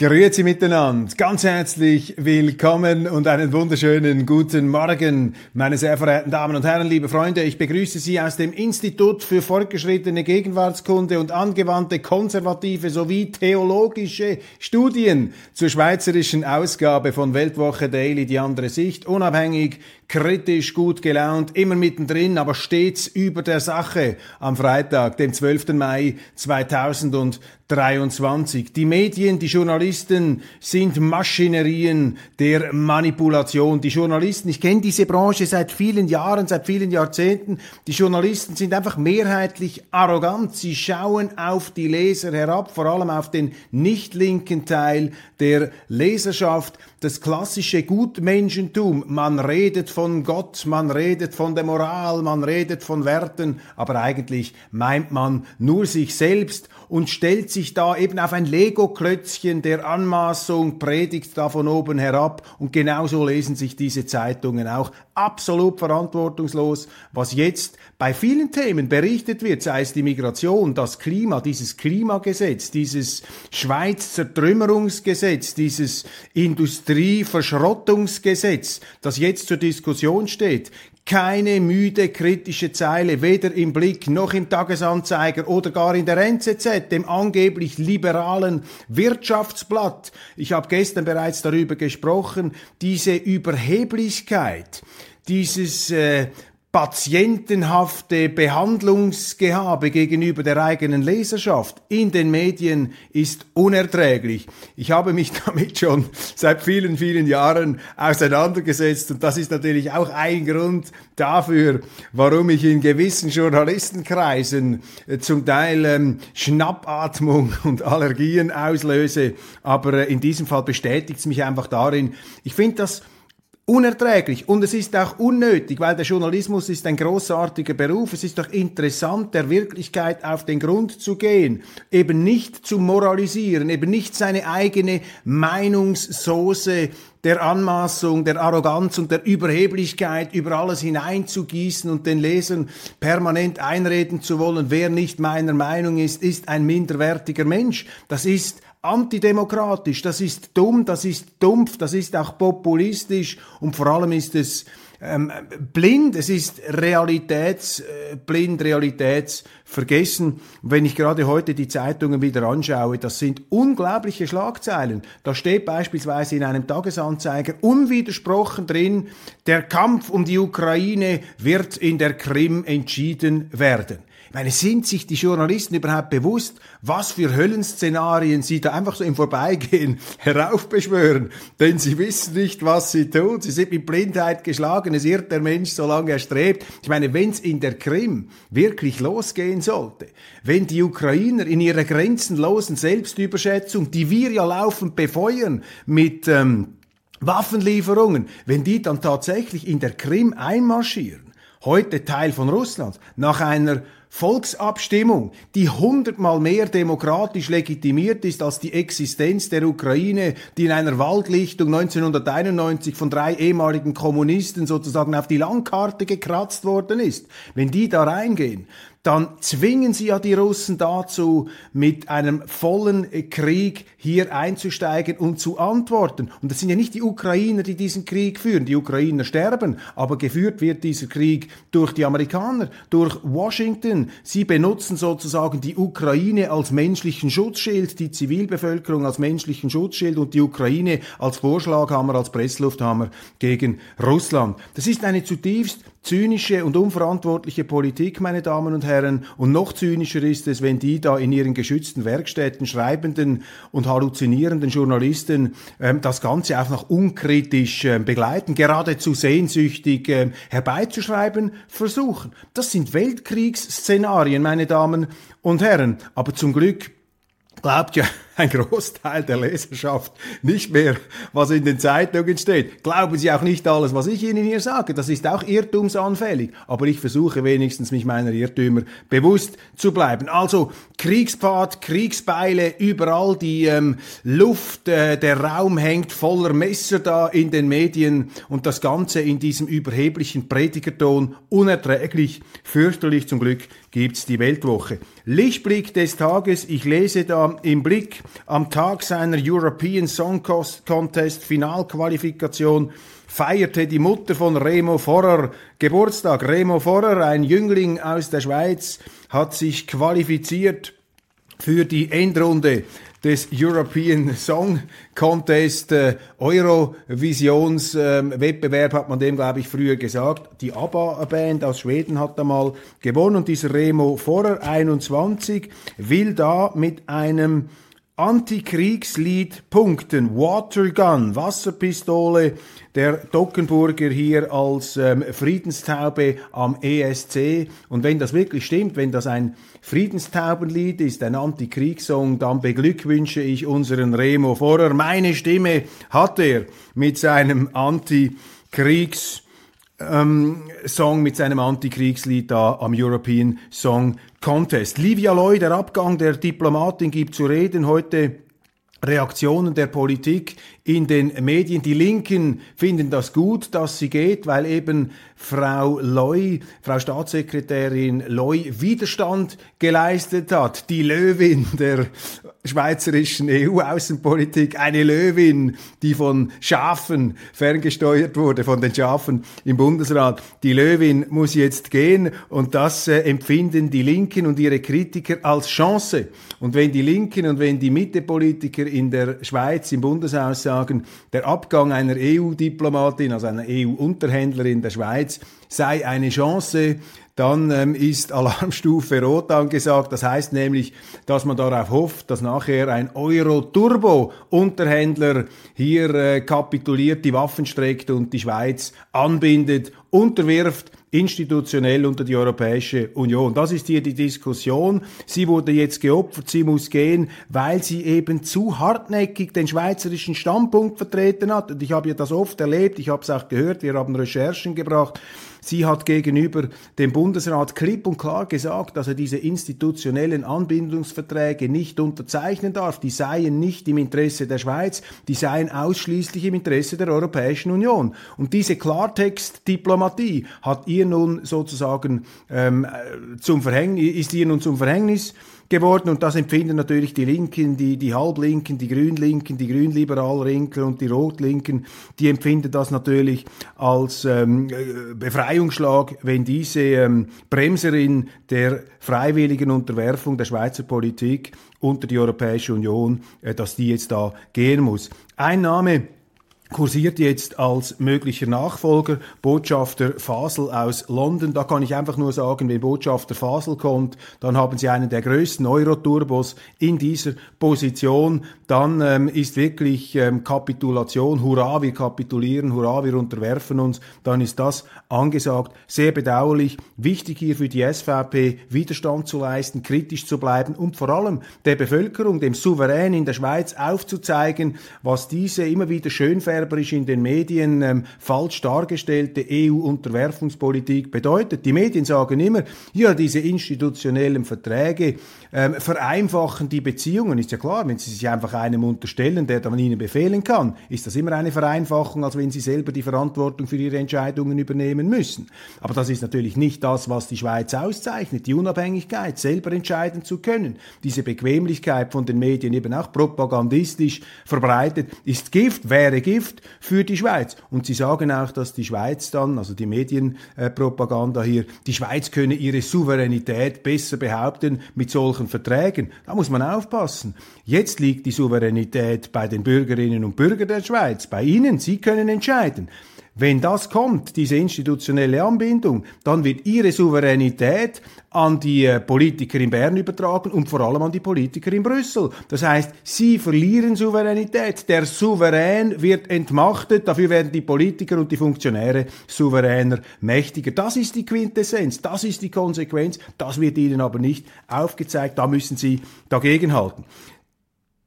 Grüezi miteinander, ganz herzlich willkommen und einen wunderschönen guten Morgen, meine sehr verehrten Damen und Herren, liebe Freunde. Ich begrüße Sie aus dem Institut für fortgeschrittene Gegenwartskunde und angewandte konservative sowie theologische Studien zur schweizerischen Ausgabe von Weltwoche Daily, die andere Sicht, unabhängig, kritisch, gut gelaunt, immer mittendrin, aber stets über der Sache am Freitag, dem 12. Mai 2023. Die Medien, die Journalisten sind Maschinerien der Manipulation. Die Journalisten, ich kenne diese Branche seit vielen Jahren, seit vielen Jahrzehnten, die Journalisten sind einfach mehrheitlich arrogant. Sie schauen auf die Leser herab, vor allem auf den nicht linken Teil der Leserschaft. Das klassische Gutmenschentum, man redet von Gott, man redet von der Moral, man redet von Werten, aber eigentlich meint man nur sich selbst und stellt sich da eben auf ein Lego-Klötzchen der Anmaßung, predigt da von oben herab. Und genauso lesen sich diese Zeitungen auch. Absolut verantwortungslos, was jetzt bei vielen Themen berichtet wird, sei es die Migration, das Klima, dieses Klimagesetz, dieses Schweizer Trümmerungsgesetz, dieses Industrieverschrottungsgesetz, das jetzt zur Diskussion steht, keine müde kritische Zeile, weder im Blick noch im Tagesanzeiger oder gar in der NZZ, dem angeblich liberalen Wirtschaftsblatt. Ich habe gestern bereits darüber gesprochen, diese Überheblichkeit, dieses äh, patientenhafte Behandlungsgehabe gegenüber der eigenen Leserschaft in den Medien ist unerträglich. Ich habe mich damit schon seit vielen, vielen Jahren auseinandergesetzt und das ist natürlich auch ein Grund dafür, warum ich in gewissen Journalistenkreisen äh, zum Teil ähm, Schnappatmung und Allergien auslöse, aber äh, in diesem Fall bestätigt es mich einfach darin. Ich finde das unerträglich und es ist auch unnötig, weil der Journalismus ist ein großartiger Beruf. Es ist doch interessant, der Wirklichkeit auf den Grund zu gehen, eben nicht zu moralisieren, eben nicht seine eigene Meinungssoße der Anmaßung, der Arroganz und der Überheblichkeit über alles hineinzugießen und den Lesern permanent einreden zu wollen, wer nicht meiner Meinung ist, ist ein minderwertiger Mensch. Das ist antidemokratisch, das ist dumm, das ist dumpf, das ist auch populistisch und vor allem ist es ähm, blind, es ist realitätsblind, äh, realitätsvergessen. wenn ich gerade heute die Zeitungen wieder anschaue, das sind unglaubliche Schlagzeilen. Da steht beispielsweise in einem Tagesanzeiger unwidersprochen drin, der Kampf um die Ukraine wird in der Krim entschieden werden. Ich meine, sind sich die Journalisten überhaupt bewusst, was für Höllenszenarien sie da einfach so im Vorbeigehen heraufbeschwören? Denn sie wissen nicht, was sie tun. Sie sind mit Blindheit geschlagen. Irrt der Mensch, solange er strebt. Ich meine, wenn es in der Krim wirklich losgehen sollte, wenn die Ukrainer in ihrer grenzenlosen Selbstüberschätzung, die wir ja laufend befeuern mit ähm, Waffenlieferungen, wenn die dann tatsächlich in der Krim einmarschieren, heute Teil von Russland, nach einer Volksabstimmung, die hundertmal mehr demokratisch legitimiert ist als die Existenz der Ukraine, die in einer Waldlichtung 1991 von drei ehemaligen Kommunisten sozusagen auf die Landkarte gekratzt worden ist. Wenn die da reingehen, dann zwingen sie ja die Russen dazu, mit einem vollen Krieg hier einzusteigen und zu antworten. Und es sind ja nicht die Ukrainer, die diesen Krieg führen. Die Ukrainer sterben, aber geführt wird dieser Krieg durch die Amerikaner, durch Washington. Sie benutzen sozusagen die Ukraine als menschlichen Schutzschild, die Zivilbevölkerung als menschlichen Schutzschild und die Ukraine als Vorschlaghammer, als Presslufthammer gegen Russland. Das ist eine zutiefst zynische und unverantwortliche Politik, meine Damen und Herren. Und noch zynischer ist es, wenn die da in ihren geschützten Werkstätten schreibenden und halluzinierenden Journalisten ähm, das Ganze auch noch unkritisch äh, begleiten, geradezu sehnsüchtig äh, herbeizuschreiben versuchen. Das sind Weltkriegsszenarien, meine Damen und Herren. Aber zum Glück glaubt ja ein Großteil der Leserschaft nicht mehr, was in den Zeitungen steht. Glauben Sie auch nicht alles, was ich Ihnen hier sage. Das ist auch irrtumsanfällig. Aber ich versuche wenigstens, mich meiner Irrtümer bewusst zu bleiben. Also Kriegspfad, Kriegsbeile, überall die ähm, Luft, äh, der Raum hängt voller Messer da in den Medien und das Ganze in diesem überheblichen Predigerton unerträglich, fürchterlich zum Glück gibt's die Weltwoche. Lichtblick des Tages, ich lese da im Blick am Tag seiner European Song Contest Finalqualifikation feierte die Mutter von Remo Forrer Geburtstag. Remo Forrer, ein Jüngling aus der Schweiz, hat sich qualifiziert für die Endrunde des European Song Contest, äh, Eurovisionswettbewerb äh, hat man dem, glaube ich, früher gesagt. Die ABBA-Band aus Schweden hat da mal gewonnen und dieser Remo Forer, 21, will da mit einem Antikriegslied punkten. Watergun, Wasserpistole, der Dockenburger hier als ähm, Friedenstaube am ESC. Und wenn das wirklich stimmt, wenn das ein Friedenstaubenlied ist, ein Antikriegssong, dann beglückwünsche ich unseren Remo Vorer. Meine Stimme hat er mit seinem Antikriegs ähm, Song mit seinem Antikriegslied da am European Song Contest. Livia Loy, der Abgang der Diplomatin gibt zu reden heute. Reaktionen der Politik in den Medien. Die Linken finden das gut, dass sie geht, weil eben Frau Loy, Frau Staatssekretärin Loy Widerstand geleistet hat. Die Löwin der schweizerischen EU-Außenpolitik, eine Löwin, die von Schafen ferngesteuert wurde, von den Schafen im Bundesrat. Die Löwin muss jetzt gehen und das äh, empfinden die Linken und ihre Kritiker als Chance. Und wenn die Linken und wenn die Mittepolitiker in der Schweiz im Bundeshaus sagen, der Abgang einer EU-Diplomatin, also einer EU-Unterhändlerin der Schweiz, sei eine Chance, dann ähm, ist Alarmstufe Rot angesagt. Das heißt nämlich, dass man darauf hofft, dass nachher ein Euro-Turbo-Unterhändler hier äh, kapituliert, die Waffen streckt und die Schweiz anbindet, unterwirft institutionell unter die Europäische Union. Das ist hier die Diskussion. Sie wurde jetzt geopfert, sie muss gehen, weil sie eben zu hartnäckig den schweizerischen Standpunkt vertreten hat. Und ich habe ja das oft erlebt, ich habe es auch gehört, wir haben Recherchen gebracht. Sie hat gegenüber dem Bundesrat klipp und klar gesagt, dass er diese institutionellen Anbindungsverträge nicht unterzeichnen darf. Die seien nicht im Interesse der Schweiz, die seien ausschließlich im Interesse der Europäischen Union. Und diese Klartext-Diplomatie hat ihr nun sozusagen ähm, äh, zum Verhängnis, ist ihr nun zum Verhängnis geworden und das empfinden natürlich die Linken, die, die Halblinken, die Grünlinken, die Grünliberalrinken und die Rotlinken, die empfinden das natürlich als ähm, äh, Befreiungsschlag, wenn diese ähm, Bremserin der freiwilligen Unterwerfung der Schweizer Politik unter die Europäische Union, äh, dass die jetzt da gehen muss. Ein Name, kursiert jetzt als möglicher Nachfolger Botschafter Fasel aus London. Da kann ich einfach nur sagen, wenn Botschafter Fasel kommt, dann haben sie einen der größten Euroturbos in dieser Position. Dann ähm, ist wirklich ähm, Kapitulation, hurra, wir kapitulieren, hurra, wir unterwerfen uns. Dann ist das angesagt. Sehr bedauerlich. Wichtig hier für die SVP, Widerstand zu leisten, kritisch zu bleiben und vor allem der Bevölkerung, dem Souverän in der Schweiz aufzuzeigen, was diese immer wieder schön schönfärberisch in den Medien ähm, falsch dargestellte EU-Unterwerfungspolitik bedeutet. Die Medien sagen immer, ja, diese institutionellen Verträge ähm, vereinfachen die Beziehungen. Ist ja klar, wenn Sie sich einfach einem unterstellen, der dann Ihnen befehlen kann, ist das immer eine Vereinfachung, als wenn Sie selber die Verantwortung für Ihre Entscheidungen übernehmen müssen. Aber das ist natürlich nicht das, was die Schweiz auszeichnet, die Unabhängigkeit, selber entscheiden zu können. Diese Bequemlichkeit von den Medien eben auch propagandistisch verbreitet, ist Gift, wäre Gift, Gift für die Schweiz. Und sie sagen auch, dass die Schweiz dann, also die Medienpropaganda hier, die Schweiz könne ihre Souveränität besser behaupten mit solchen Verträgen. Da muss man aufpassen. Jetzt liegt die Souveränität bei den Bürgerinnen und Bürgern der Schweiz, bei Ihnen. Sie können entscheiden. Wenn das kommt, diese institutionelle Anbindung, dann wird ihre Souveränität an die äh, Politiker in Bern übertragen und vor allem an die Politiker in Brüssel. Das heißt, sie verlieren Souveränität. Der Souverän wird entmachtet, dafür werden die Politiker und die Funktionäre souveräner, mächtiger. Das ist die Quintessenz, das ist die Konsequenz, das wird ihnen aber nicht aufgezeigt, da müssen sie dagegenhalten.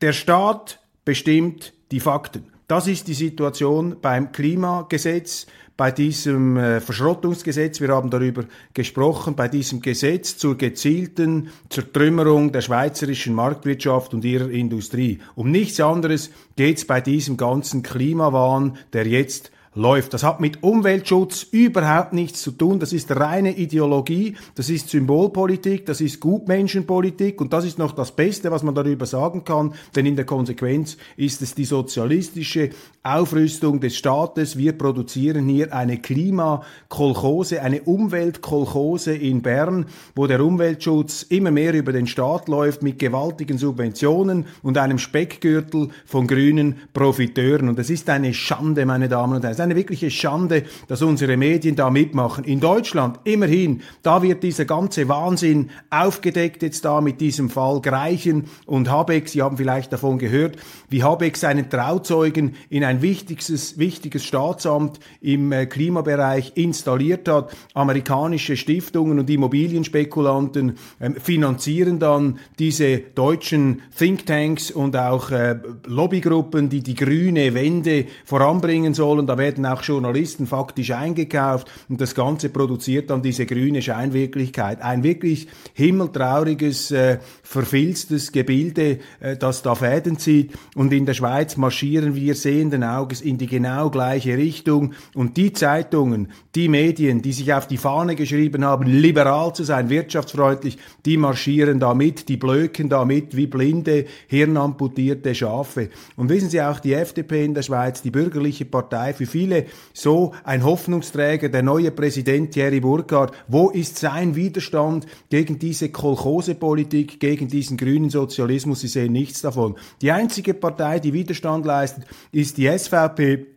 der Staat bestimmt die Fakten. Das ist die Situation beim Klimagesetz, bei diesem äh, Verschrottungsgesetz, wir haben darüber gesprochen, bei diesem Gesetz zur gezielten Zertrümmerung der schweizerischen Marktwirtschaft und ihrer Industrie. Um nichts anderes geht es bei diesem ganzen Klimawahn, der jetzt läuft. Das hat mit Umweltschutz überhaupt nichts zu tun. Das ist reine Ideologie, das ist Symbolpolitik, das ist Gutmenschenpolitik und das ist noch das Beste, was man darüber sagen kann, denn in der Konsequenz ist es die sozialistische Aufrüstung des Staates. Wir produzieren hier eine Klimakolchose, eine Umweltkolchose in Bern, wo der Umweltschutz immer mehr über den Staat läuft mit gewaltigen Subventionen und einem Speckgürtel von grünen Profiteuren. Und es ist eine Schande, meine Damen und Herren eine wirkliche Schande, dass unsere Medien da mitmachen. In Deutschland, immerhin, da wird dieser ganze Wahnsinn aufgedeckt jetzt da mit diesem Fall Greichen und Habeck. Sie haben vielleicht davon gehört, wie Habeck seinen Trauzeugen in ein wichtiges, wichtiges Staatsamt im äh, Klimabereich installiert hat. Amerikanische Stiftungen und Immobilienspekulanten ähm, finanzieren dann diese deutschen Thinktanks und auch äh, Lobbygruppen, die die grüne Wende voranbringen sollen. Da werden werden auch Journalisten faktisch eingekauft und das Ganze produziert dann diese grüne Scheinwirklichkeit. Ein wirklich himmeltrauriges, äh, verfilztes Gebilde, äh, das da Fäden zieht. Und in der Schweiz marschieren wir sehenden Auges in die genau gleiche Richtung. Und die Zeitungen, die Medien, die sich auf die Fahne geschrieben haben, liberal zu sein, wirtschaftsfreundlich, die marschieren da mit, die blöken da mit wie blinde, hirnamputierte Schafe. Und wissen Sie auch, die FDP in der Schweiz, die bürgerliche Partei, für viele so ein Hoffnungsträger, der neue Präsident Thierry Burkhardt. Wo ist sein Widerstand gegen diese Kolchosepolitik, gegen diesen grünen Sozialismus? Sie sehen nichts davon. Die einzige Partei, die Widerstand leistet, ist die SVP.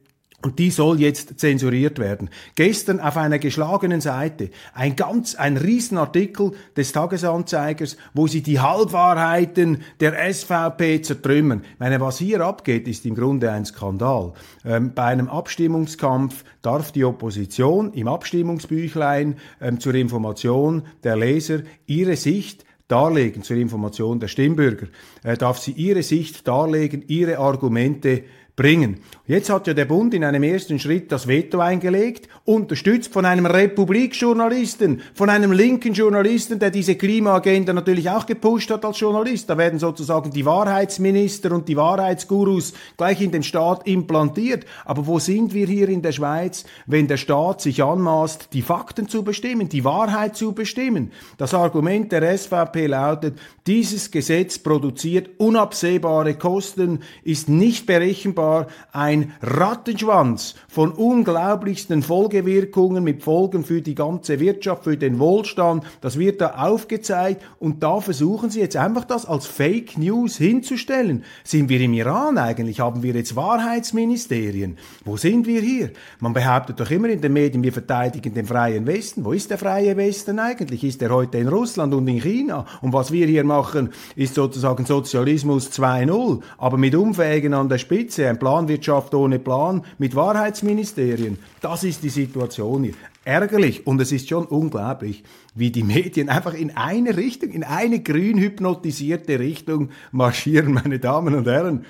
Und die soll jetzt zensuriert werden. Gestern auf einer geschlagenen Seite ein ganz, ein Riesenartikel des Tagesanzeigers, wo sie die Halbwahrheiten der SVP zertrümmern. Ich meine, was hier abgeht, ist im Grunde ein Skandal. Ähm, bei einem Abstimmungskampf darf die Opposition im Abstimmungsbüchlein ähm, zur Information der Leser ihre Sicht darlegen, zur Information der Stimmbürger, äh, darf sie ihre Sicht darlegen, ihre Argumente bringen. Jetzt hat ja der Bund in einem ersten Schritt das Veto eingelegt, unterstützt von einem Republikjournalisten, von einem linken Journalisten, der diese Klimaagenda natürlich auch gepusht hat als Journalist. Da werden sozusagen die Wahrheitsminister und die Wahrheitsgurus gleich in den Staat implantiert. Aber wo sind wir hier in der Schweiz, wenn der Staat sich anmaßt, die Fakten zu bestimmen, die Wahrheit zu bestimmen? Das Argument der SVP lautet, dieses Gesetz produziert unabsehbare Kosten, ist nicht berechenbar war ein Rattenschwanz von unglaublichsten Folgewirkungen mit Folgen für die ganze Wirtschaft, für den Wohlstand. Das wird da aufgezeigt und da versuchen sie jetzt einfach das als Fake News hinzustellen. Sind wir im Iran eigentlich? Haben wir jetzt Wahrheitsministerien? Wo sind wir hier? Man behauptet doch immer in den Medien, wir verteidigen den freien Westen. Wo ist der freie Westen eigentlich? Ist er heute in Russland und in China? Und was wir hier machen, ist sozusagen Sozialismus 2.0, aber mit Umfähigen an der Spitze, ein Planwirtschaft ohne Plan mit Wahrheitsministerien. Das ist die Situation hier. Ärgerlich und es ist schon unglaublich, wie die Medien einfach in eine Richtung, in eine grün hypnotisierte Richtung marschieren, meine Damen und Herren.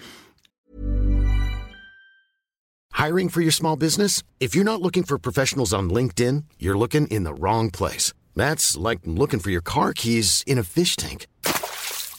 Hiring for your small business? If you're not looking for professionals on LinkedIn, you're looking in the wrong place. That's like looking for your car keys in a fish tank.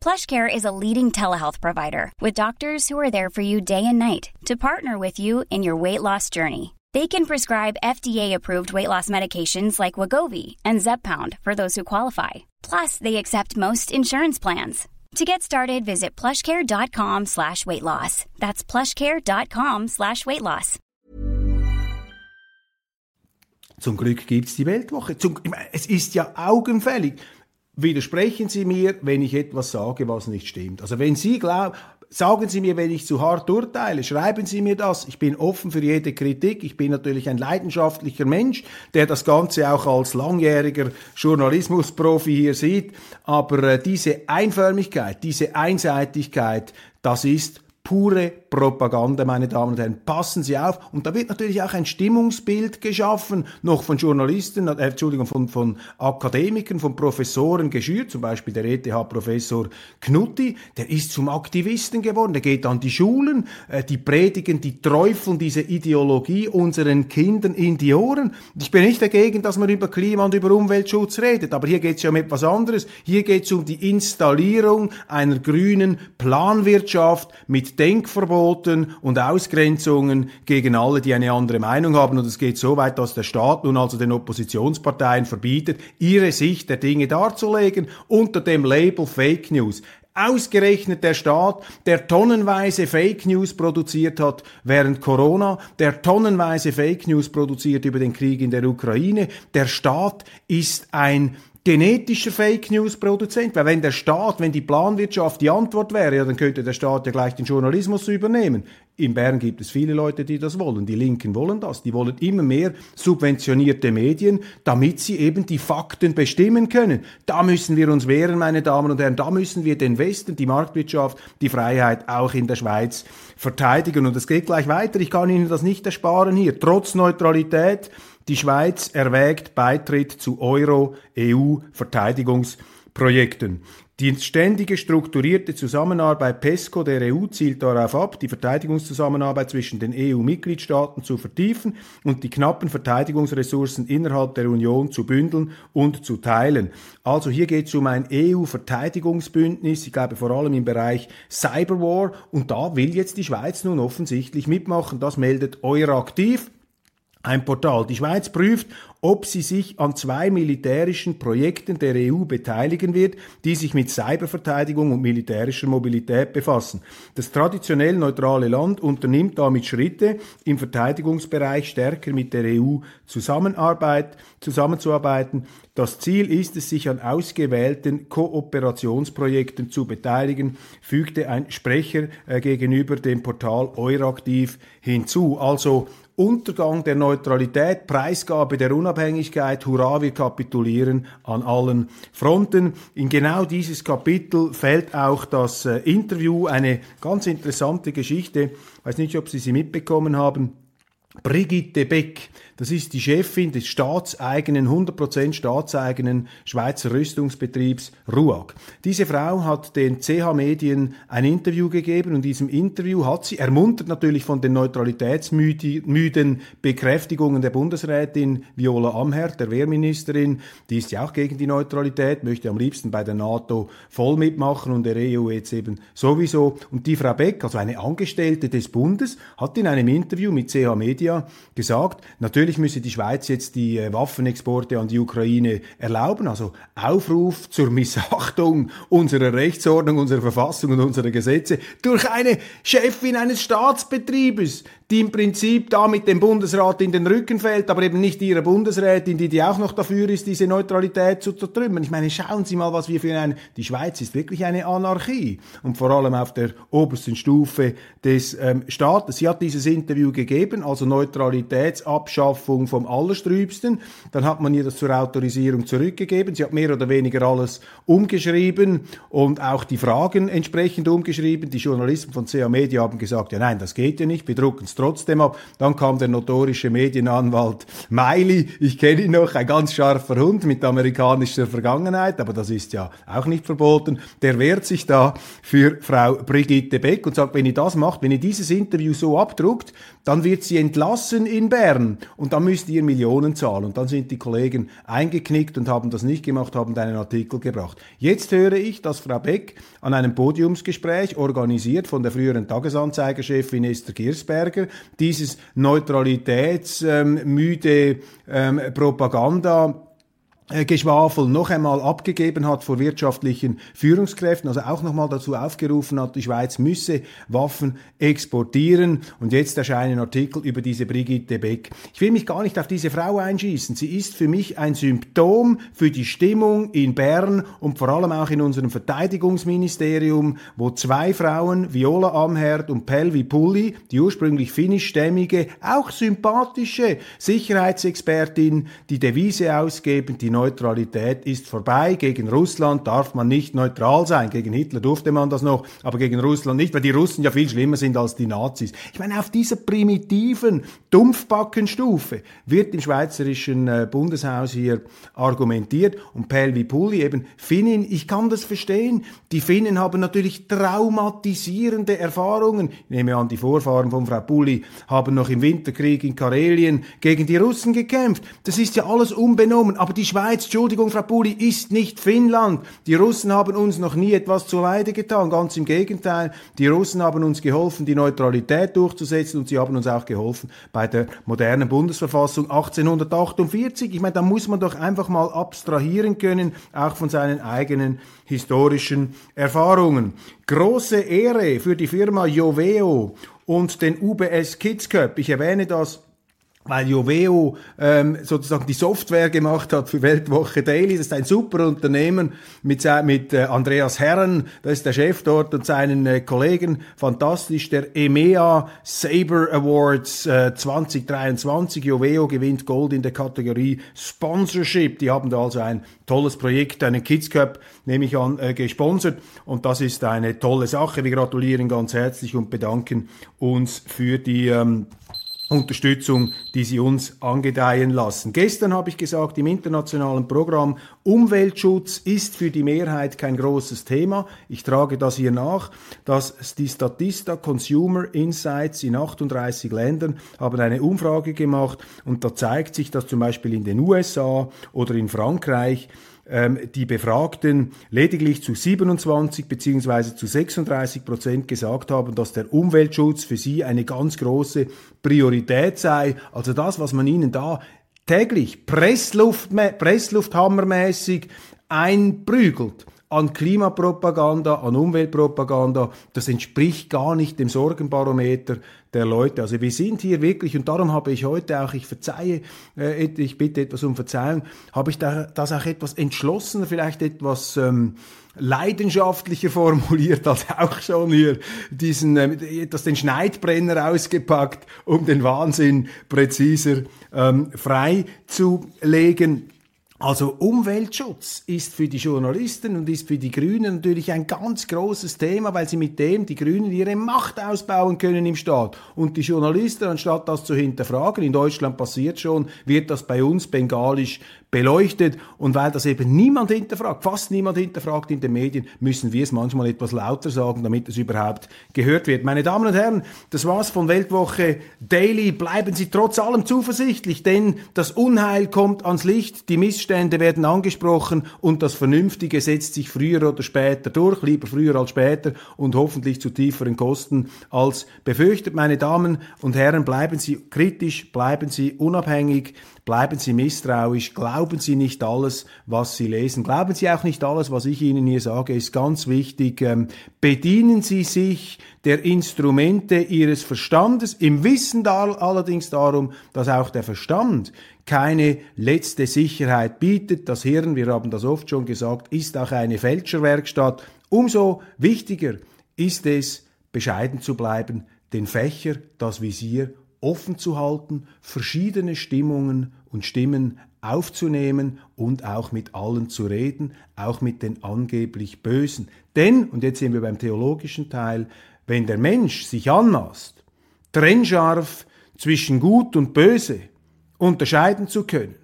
PlushCare is a leading telehealth provider with doctors who are there for you day and night to partner with you in your weight loss journey. They can prescribe FDA-approved weight loss medications like Wagovi and Zepbound for those who qualify. Plus, they accept most insurance plans. To get started, visit plushcare.com slash weight loss. That's plushcare.com slash weight loss. Zum Glück gibt's die Weltwoche. Zum, es ist ja augenfällig. Widersprechen Sie mir, wenn ich etwas sage, was nicht stimmt. Also wenn Sie glauben, Sagen Sie mir, wenn ich zu hart urteile, schreiben Sie mir das. Ich bin offen für jede Kritik. Ich bin natürlich ein leidenschaftlicher Mensch, der das Ganze auch als langjähriger Journalismusprofi hier sieht. Aber äh, diese Einförmigkeit, diese Einseitigkeit, das ist pure Propaganda, meine Damen und Herren. Passen Sie auf. Und da wird natürlich auch ein Stimmungsbild geschaffen, noch von Journalisten, äh, Entschuldigung, von, von Akademikern, von Professoren geschürt, zum Beispiel der ETH-Professor Knutti, der ist zum Aktivisten geworden, der geht an die Schulen, äh, die predigen, die träufeln diese Ideologie unseren Kindern in die Ohren. Ich bin nicht dagegen, dass man über Klima und über Umweltschutz redet, aber hier geht es ja um etwas anderes. Hier geht es um die Installierung einer grünen Planwirtschaft mit Denkverbot Verboten und Ausgrenzungen gegen alle, die eine andere Meinung haben. Und es geht so weit, dass der Staat nun also den Oppositionsparteien verbietet, ihre Sicht der Dinge darzulegen unter dem Label Fake News. Ausgerechnet der Staat, der tonnenweise Fake News produziert hat während Corona, der tonnenweise Fake News produziert über den Krieg in der Ukraine. Der Staat ist ein genetischer Fake News Produzent, weil wenn der Staat, wenn die Planwirtschaft die Antwort wäre, ja, dann könnte der Staat ja gleich den Journalismus übernehmen. In Bern gibt es viele Leute, die das wollen. Die Linken wollen das. Die wollen immer mehr subventionierte Medien, damit sie eben die Fakten bestimmen können. Da müssen wir uns wehren, meine Damen und Herren. Da müssen wir den Westen, die Marktwirtschaft, die Freiheit auch in der Schweiz verteidigen. Und es geht gleich weiter. Ich kann Ihnen das nicht ersparen hier. Trotz Neutralität die Schweiz erwägt Beitritt zu Euro-EU-Verteidigungsprojekten. Die ständige strukturierte Zusammenarbeit PESCO der EU zielt darauf ab, die Verteidigungszusammenarbeit zwischen den EU-Mitgliedstaaten zu vertiefen und die knappen Verteidigungsressourcen innerhalb der Union zu bündeln und zu teilen. Also hier geht es um ein EU-Verteidigungsbündnis, ich glaube vor allem im Bereich Cyberwar und da will jetzt die Schweiz nun offensichtlich mitmachen. Das meldet Euraktiv ein Portal. Die Schweiz prüft, ob sie sich an zwei militärischen Projekten der EU beteiligen wird, die sich mit Cyberverteidigung und militärischer Mobilität befassen. Das traditionell neutrale Land unternimmt damit Schritte, im Verteidigungsbereich stärker mit der EU Zusammenarbeit, zusammenzuarbeiten. Das Ziel ist es, sich an ausgewählten Kooperationsprojekten zu beteiligen, fügte ein Sprecher äh, gegenüber dem Portal Euraktiv hinzu. Also Untergang der Neutralität, Preisgabe der Unabhängigkeit, hurra, wir kapitulieren an allen Fronten. In genau dieses Kapitel fällt auch das äh, Interview, eine ganz interessante Geschichte, ich weiß nicht, ob Sie sie mitbekommen haben. Brigitte Beck, das ist die Chefin des staatseigenen, 100% staatseigenen Schweizer Rüstungsbetriebs RUAG. Diese Frau hat den CH Medien ein Interview gegeben und in diesem Interview hat sie, ermuntert natürlich von den neutralitätsmüden Bekräftigungen der Bundesrätin Viola Amherd, der Wehrministerin, die ist ja auch gegen die Neutralität, möchte am liebsten bei der NATO voll mitmachen und der EU jetzt eben sowieso. Und die Frau Beck, also eine Angestellte des Bundes, hat in einem Interview mit CH Media gesagt, natürlich Natürlich müsse die Schweiz jetzt die äh, Waffenexporte an die Ukraine erlauben. Also Aufruf zur Missachtung unserer Rechtsordnung, unserer Verfassung und unserer Gesetze durch eine Chefin eines Staatsbetriebes, die im Prinzip da mit dem Bundesrat in den Rücken fällt, aber eben nicht ihre Bundesrätin, die, die auch noch dafür ist, diese Neutralität zu zertrümmern. Ich meine, schauen Sie mal, was wir für ein, die Schweiz ist wirklich eine Anarchie und vor allem auf der obersten Stufe des ähm, Staates. Sie hat dieses Interview gegeben, also Neutralitätsabschaffung vom Allerstrübsten. Dann hat man ihr das zur Autorisierung zurückgegeben. Sie hat mehr oder weniger alles umgeschrieben und auch die Fragen entsprechend umgeschrieben. Die Journalisten von CA Media haben gesagt, ja nein, das geht ja nicht, wir drucken es trotzdem ab. Dann kam der notorische Medienanwalt Miley, ich kenne ihn noch, ein ganz scharfer Hund mit amerikanischer Vergangenheit, aber das ist ja auch nicht verboten. Der wehrt sich da für Frau Brigitte Beck und sagt, wenn ihr das macht, wenn ihr dieses Interview so abdruckt, dann wird sie entlassen in Bern und dann müsst ihr Millionen zahlen. Und dann sind die Kollegen eingeknickt und haben das nicht gemacht, haben einen Artikel gebracht. Jetzt höre ich, dass Frau Beck an einem Podiumsgespräch, organisiert von der früheren Tagesanzeigerchefin Esther Girsberger, dieses neutralitätsmüde ähm, Propaganda Geschwafel noch einmal abgegeben hat vor wirtschaftlichen Führungskräften, also auch nochmal dazu aufgerufen hat, die Schweiz müsse Waffen exportieren. Und jetzt erscheinen Artikel über diese Brigitte Beck. Ich will mich gar nicht auf diese Frau einschießen. Sie ist für mich ein Symptom für die Stimmung in Bern und vor allem auch in unserem Verteidigungsministerium, wo zwei Frauen, Viola Amherd und Pelvi Pulli, die ursprünglich finnischstämmige, auch sympathische Sicherheitsexpertin, die Devise ausgeben, die Neutralität ist vorbei. Gegen Russland darf man nicht neutral sein. Gegen Hitler durfte man das noch, aber gegen Russland nicht, weil die Russen ja viel schlimmer sind als die Nazis. Ich meine, auf dieser primitiven Dumpfbackenstufe wird im Schweizerischen äh, Bundeshaus hier argumentiert und Pelvi Pulli eben Finnin, ich kann das verstehen. Die Finnen haben natürlich traumatisierende Erfahrungen. Ich nehme an, die Vorfahren von Frau Pulli haben noch im Winterkrieg in Karelien gegen die Russen gekämpft. Das ist ja alles unbenommen, aber die Schweiz Schweiz, Entschuldigung, Frau Puli, ist nicht Finnland. Die Russen haben uns noch nie etwas zu Leide getan. Ganz im Gegenteil. Die Russen haben uns geholfen, die Neutralität durchzusetzen und sie haben uns auch geholfen bei der modernen Bundesverfassung 1848. Ich meine, da muss man doch einfach mal abstrahieren können, auch von seinen eigenen historischen Erfahrungen. Große Ehre für die Firma Joveo und den UBS Kids Cup. Ich erwähne das weil Joveo ähm, sozusagen die Software gemacht hat für Weltwoche Daily. Das ist ein super Unternehmen mit, mit äh, Andreas Herren, das ist der Chef dort, und seinen äh, Kollegen. Fantastisch, der EMEA Saber Awards äh, 2023. Joveo gewinnt Gold in der Kategorie Sponsorship. Die haben da also ein tolles Projekt, einen Kids Cup, nehme ich an, äh, gesponsert. Und das ist eine tolle Sache. Wir gratulieren ganz herzlich und bedanken uns für die ähm, Unterstützung, die sie uns angedeihen lassen. Gestern habe ich gesagt, im internationalen Programm Umweltschutz ist für die Mehrheit kein großes Thema. Ich trage das hier nach, dass die Statista Consumer Insights in 38 Ländern haben eine Umfrage gemacht und da zeigt sich, dass zum Beispiel in den USA oder in Frankreich ähm, die Befragten lediglich zu 27 beziehungsweise zu 36 Prozent gesagt haben, dass der Umweltschutz für sie eine ganz große Priorität sei. Also das, was man ihnen da täglich Pressluft, Presslufthammermäßig einprügelt an Klimapropaganda, an Umweltpropaganda, das entspricht gar nicht dem Sorgenbarometer der Leute. Also wir sind hier wirklich, und darum habe ich heute auch, ich verzeihe, äh, ich bitte etwas um Verzeihung, habe ich da, das auch etwas entschlossener, vielleicht etwas ähm, leidenschaftlicher formuliert als auch schon hier diesen, äh, etwas den Schneidbrenner ausgepackt, um den Wahnsinn präziser ähm, freizulegen. Also Umweltschutz ist für die Journalisten und ist für die Grünen natürlich ein ganz großes Thema, weil sie mit dem die Grünen ihre Macht ausbauen können im Staat. Und die Journalisten, anstatt das zu hinterfragen, in Deutschland passiert schon, wird das bei uns bengalisch beleuchtet. Und weil das eben niemand hinterfragt, fast niemand hinterfragt in den Medien, müssen wir es manchmal etwas lauter sagen, damit es überhaupt gehört wird. Meine Damen und Herren, das war's von Weltwoche Daily. Bleiben Sie trotz allem zuversichtlich, denn das Unheil kommt ans Licht, die Missstände werden angesprochen und das Vernünftige setzt sich früher oder später durch, lieber früher als später und hoffentlich zu tieferen Kosten als befürchtet. Meine Damen und Herren, bleiben Sie kritisch, bleiben Sie unabhängig, Bleiben Sie misstrauisch, glauben Sie nicht alles, was Sie lesen, glauben Sie auch nicht alles, was ich Ihnen hier sage, ist ganz wichtig. Ähm, bedienen Sie sich der Instrumente Ihres Verstandes, im Wissen da, allerdings darum, dass auch der Verstand keine letzte Sicherheit bietet. Das Hirn, wir haben das oft schon gesagt, ist auch eine Fälscherwerkstatt. Umso wichtiger ist es, bescheiden zu bleiben, den Fächer, das Visier offen zu halten, verschiedene Stimmungen und Stimmen aufzunehmen und auch mit allen zu reden, auch mit den angeblich Bösen. Denn, und jetzt sind wir beim theologischen Teil, wenn der Mensch sich anmaßt, trennscharf zwischen Gut und Böse unterscheiden zu können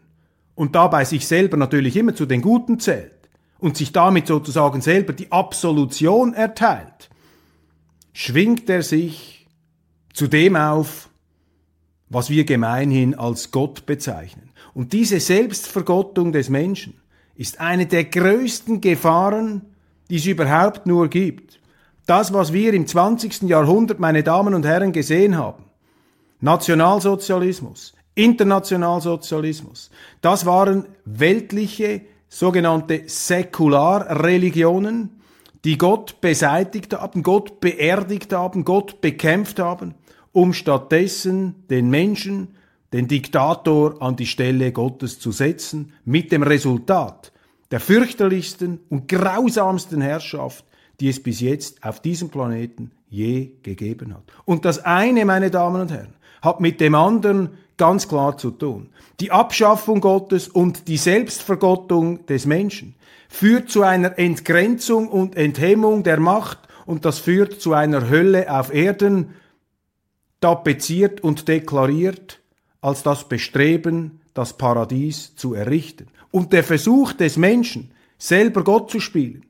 und dabei sich selber natürlich immer zu den Guten zählt und sich damit sozusagen selber die Absolution erteilt, schwingt er sich zu dem auf, was wir gemeinhin als Gott bezeichnen. Und diese Selbstvergottung des Menschen ist eine der größten Gefahren, die es überhaupt nur gibt. Das, was wir im 20. Jahrhundert, meine Damen und Herren, gesehen haben, Nationalsozialismus, Internationalsozialismus. Das waren weltliche sogenannte Säkularreligionen, die Gott beseitigt haben, Gott beerdigt haben, Gott bekämpft haben, um stattdessen den Menschen, den Diktator an die Stelle Gottes zu setzen, mit dem Resultat der fürchterlichsten und grausamsten Herrschaft, die es bis jetzt auf diesem Planeten je gegeben hat. Und das eine, meine Damen und Herren, hat mit dem anderen ganz klar zu tun. Die Abschaffung Gottes und die Selbstvergottung des Menschen führt zu einer Entgrenzung und Enthemmung der Macht und das führt zu einer Hölle auf Erden, tapeziert und deklariert als das Bestreben, das Paradies zu errichten. Und der Versuch des Menschen, selber Gott zu spielen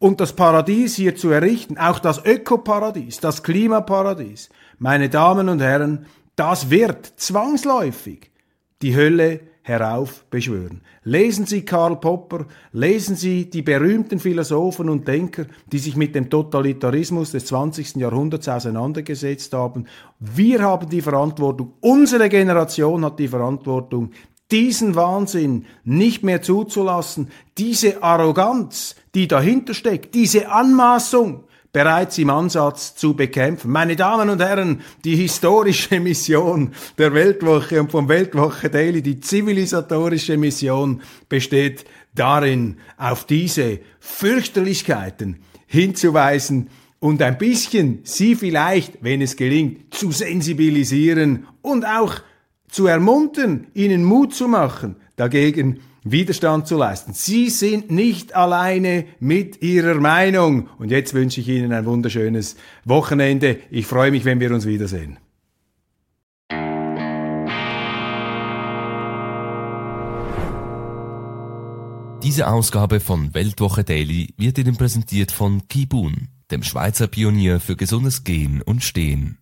und das Paradies hier zu errichten, auch das Ökoparadies, das Klimaparadies, meine Damen und Herren, das wird zwangsläufig die Hölle heraufbeschwören. Lesen Sie Karl Popper, lesen Sie die berühmten Philosophen und Denker, die sich mit dem Totalitarismus des 20. Jahrhunderts auseinandergesetzt haben. Wir haben die Verantwortung, unsere Generation hat die Verantwortung, diesen Wahnsinn nicht mehr zuzulassen, diese Arroganz, die dahinter steckt, diese Anmaßung, bereits im Ansatz zu bekämpfen. Meine Damen und Herren, die historische Mission der Weltwoche und vom Weltwoche Daily, die zivilisatorische Mission besteht darin, auf diese Fürchterlichkeiten hinzuweisen und ein bisschen sie vielleicht, wenn es gelingt, zu sensibilisieren und auch zu ermuntern, ihnen Mut zu machen, dagegen Widerstand zu leisten. Sie sind nicht alleine mit Ihrer Meinung. Und jetzt wünsche ich Ihnen ein wunderschönes Wochenende. Ich freue mich, wenn wir uns wiedersehen. Diese Ausgabe von Weltwoche Daily wird Ihnen präsentiert von Kibun, dem Schweizer Pionier für gesundes Gehen und Stehen.